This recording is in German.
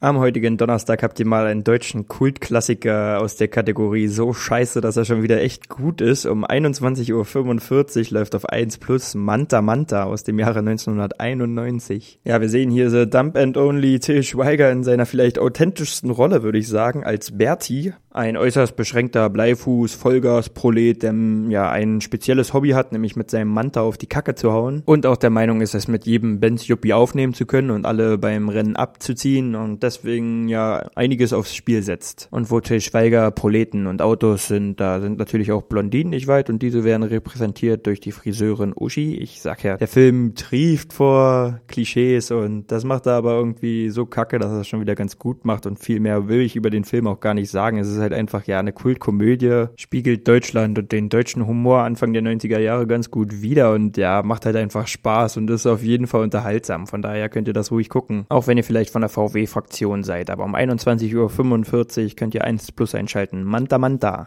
Am heutigen Donnerstag habt ihr mal einen deutschen Kultklassiker aus der Kategorie so scheiße, dass er schon wieder echt gut ist. Um 21.45 Uhr läuft auf 1 Plus Manta Manta aus dem Jahre 1991. Ja, wir sehen hier The Dump and Only Till Schweiger in seiner vielleicht authentischsten Rolle, würde ich sagen, als Bertie. Ein äußerst beschränkter Bleifuß, Vollgas-Prolet, der ja ein spezielles Hobby hat, nämlich mit seinem Manta auf die Kacke zu hauen. Und auch der Meinung ist, es mit jedem Benz Juppie aufnehmen zu können und alle beim Rennen abzuziehen und deswegen ja einiges aufs Spiel setzt. Und wo Till Schweiger Proleten und Autos sind, da sind natürlich auch Blondinen nicht weit und diese werden repräsentiert durch die Friseurin Uschi. Ich sag ja, der Film trieft vor Klischees und das macht er aber irgendwie so kacke, dass er es schon wieder ganz gut macht und viel mehr will ich über den Film auch gar nicht sagen. Es ist halt einfach ja eine Kultkomödie, spiegelt Deutschland und den deutschen Humor Anfang der 90er Jahre ganz gut wieder und ja, macht halt einfach Spaß und ist auf jeden Fall unterhaltsam. Von daher könnt ihr das ruhig gucken. Auch wenn ihr vielleicht von der VW-Fraktion seid. Aber um 21.45 Uhr könnt ihr 1 Plus einschalten. Manta Manta.